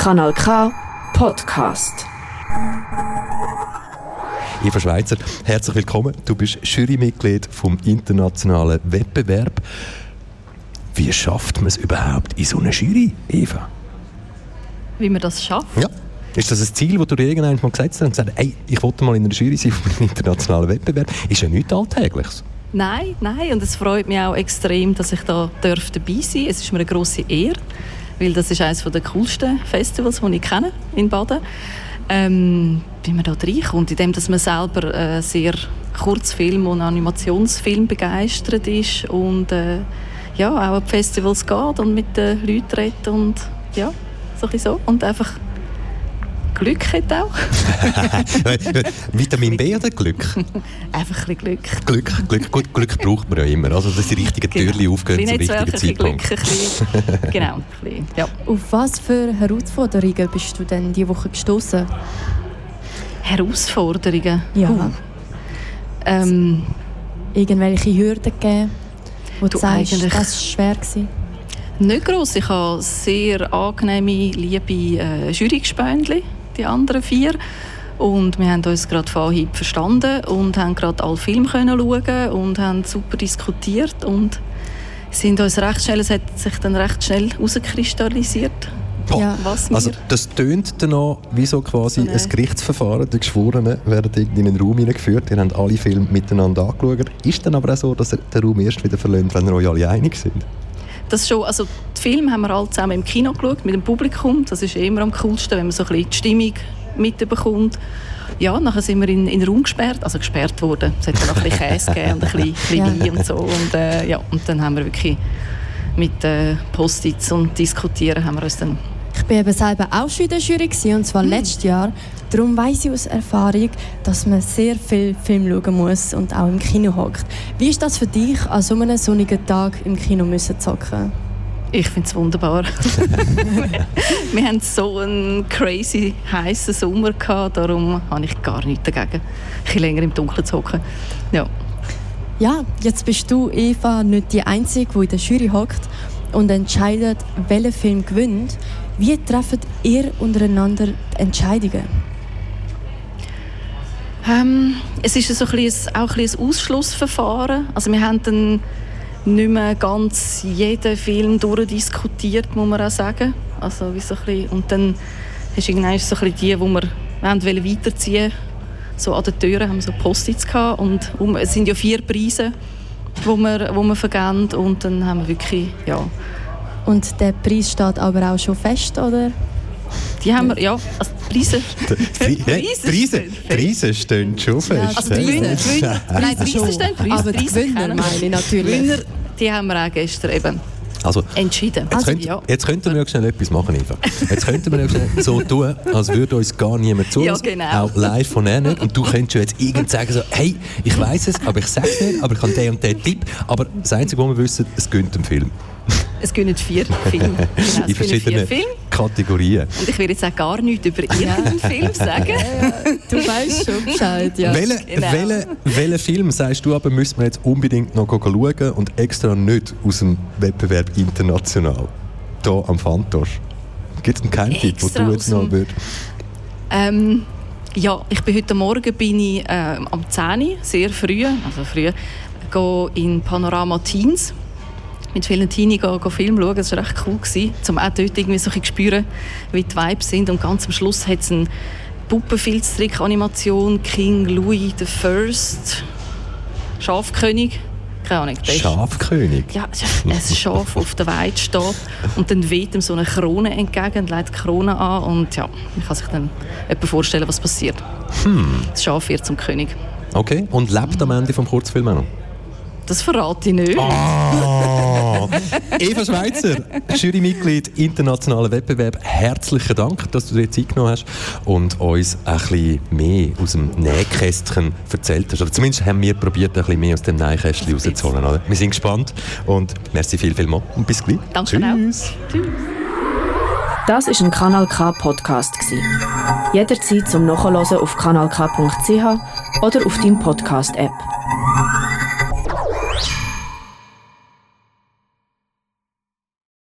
Kanal K Podcast. Eva Schweizer, herzlich willkommen. Du bist Jurymitglied vom internationalen Wettbewerb. Wie schafft man es überhaupt in so einer Jury, Eva? Wie man das schafft? Ja. Ist das ein Ziel, das du dir irgendwann mal gesetzt hast und gesagt hast, ich wollte mal in einer Jury sein auf einem internationalen Wettbewerb? Ist ja nichts Alltägliches. Nein, nein. Und es freut mich auch extrem, dass ich da dabei sein darf. Es ist mir eine grosse Ehre, weil das ist eines der coolsten Festivals, die ich kenne in Baden. Ähm, wie man da reinkommt, indem dass man selber äh, sehr Kurzfilm- und Animationsfilm begeistert ist und äh, ja, auch an Festivals geht und mit den Leuten redet und ja, so ein so. Und einfach Glück hat auch. Vitamin B oder Glück? Einfach ein bisschen Glück. Glück, Glück, gut, Glück braucht man ja immer. Also, dass die richtigen genau. Türchen aufgehen zum richtigen Zeitpunkt. Glück, ein bisschen, genau, ein bisschen, ja. Auf was für Herausforderungen bist du denn diese Woche gestoßen? Herausforderungen? Ja. Uh. Ähm, Irgendwelche Hürden gegeben, wo du, du sagst, das war schwer? Gewesen? Nicht gross. Ich habe sehr angenehme, liebe äh, Jurygespöndchen die anderen vier. Und wir haben uns gerade von Anhieb verstanden und haben gerade alle Filme können schauen und haben super diskutiert und sind uns recht schnell, es hat sich dann recht schnell herauskristallisiert. Ja. Was also das tönt dann auch wie so quasi so ein Gerichtsverfahren. Die Geschworenen werden in einen Raum hineingeführt, ihr habt alle Filme miteinander angeschaut. Ist dann aber auch so, dass ihr den Raum erst wieder verlässt, wenn ihr euch alle einig sind? Das schon, also die Filme haben wir alle zusammen im Kino geschaut, mit dem Publikum. Das ist immer am coolsten, wenn man so ein bisschen die Stimmung mitbekommt. Ja, nachher sind wir in, in den Raum gesperrt, also gesperrt worden. Es hat noch ein bisschen Käse gegeben und ein bisschen, bisschen Wein und so. Und, äh, ja, und dann haben wir wirklich mit äh, Post-its und Diskutieren haben wir uns dann ich war eben selber auch schon in der Jury und zwar mhm. letztes Jahr. Darum weiss ich aus Erfahrung, dass man sehr viel Film schauen muss und auch im Kino hockt. Wie ist das für dich, an so einem sonnigen Tag im Kino müssen zocken? Ich finde es wunderbar. wir hatten so einen crazy heißen Sommer gehabt, darum habe ich gar nichts dagegen, ein länger im Dunkeln zu hocken. Ja. ja, jetzt bist du, Eva, nicht die Einzige, die in der Jury hockt und entscheidet, welcher Film gewinnt. Wie treffen ihr untereinander die Entscheidungen? Ähm, es ist so ein bisschen, auch ein, bisschen ein Ausschlussverfahren. Also wir haben dann nicht mehr ganz jeden Film durchdiskutiert, muss man auch sagen. Also wie so ein bisschen, und dann hast du irgendwann so ein bisschen die, die wir wollen weiterziehen so an den Türen haben wir so Post-its gehabt und um, es sind ja vier Preise, die wir, wo wir vergeben und dann haben wir wirklich, ja. Und der Preis steht aber auch schon fest, oder? Die haben wir, ja, also Preise. Preise, Preise, Preise stehen schon fest. Also die Gewinner, Gewinner, Preise stehen, Preise, aber die Gewinner meine ich natürlich. Gewinner, die haben wir auch gestern eben also, entschieden. Jetzt, also, könnt, ja. jetzt könnten wir schnell etwas machen, Eva. Jetzt könnten wir so tun, als würde uns gar niemand zu. Ja, genau. Auch live von er nicht. Und du könntest jetzt irgend sagen, so, hey, ich weiß es, aber ich sage es nicht, aber ich habe den und den Tipp. Aber das Einzige, was wir wissen, es gönnt einen Film. Es gehen vier Filme. Genau, in verschiedenen Kategorien. Und ich will jetzt auch gar nichts über Ihren Film sagen. Ja, ja. Du weißt schon Bescheid, ja. Welchen genau. welche, welche Film sagst du aber, müssen wir jetzt unbedingt noch schauen und extra nicht aus dem Wettbewerb international? Hier am Fantosch. Gibt es einen Geheimtipp, den du jetzt noch würdest? Ähm, ja, ich bin heute Morgen bin ich, äh, am 10 sehr früh, also früh, in Panorama Teens mit vielen Teenies Film schauen. Das war recht cool, gewesen, um auch dort irgendwie so ein spüren, wie die Vibes sind. Und ganz am Schluss hat es eine Puppenfilztrick-Animation King Louis I. Schafkönig. Keine Ahnung. Schafkönig? Ja, ein Schaf auf der Weide steht und dann weht ihm so eine Krone entgegen und legt die Krone an und ja, man kann sich dann etwa vorstellen, was passiert. Hm. Das Schaf wird zum König. Okay, und lebt am Ende vom Kurzfilm auch noch? Das verrate ich nicht. Oh. Eva Schweizer, Jurymitglied internationaler Wettbewerb. Herzlichen Dank, dass du dir Zeit genommen hast und uns ein bisschen mehr aus dem Nähkästchen erzählt hast. Oder zumindest haben wir probiert, ein bisschen mehr aus dem Nähkästchen rauszuholen. Oder? Wir sind gespannt und merci viel, viel mal und bis gleich. Danke Tschüss. Tschüss. Das ist ein Kanal K Podcast Jederzeit zum Nachhören auf kanalk.ch oder auf deinem Podcast App.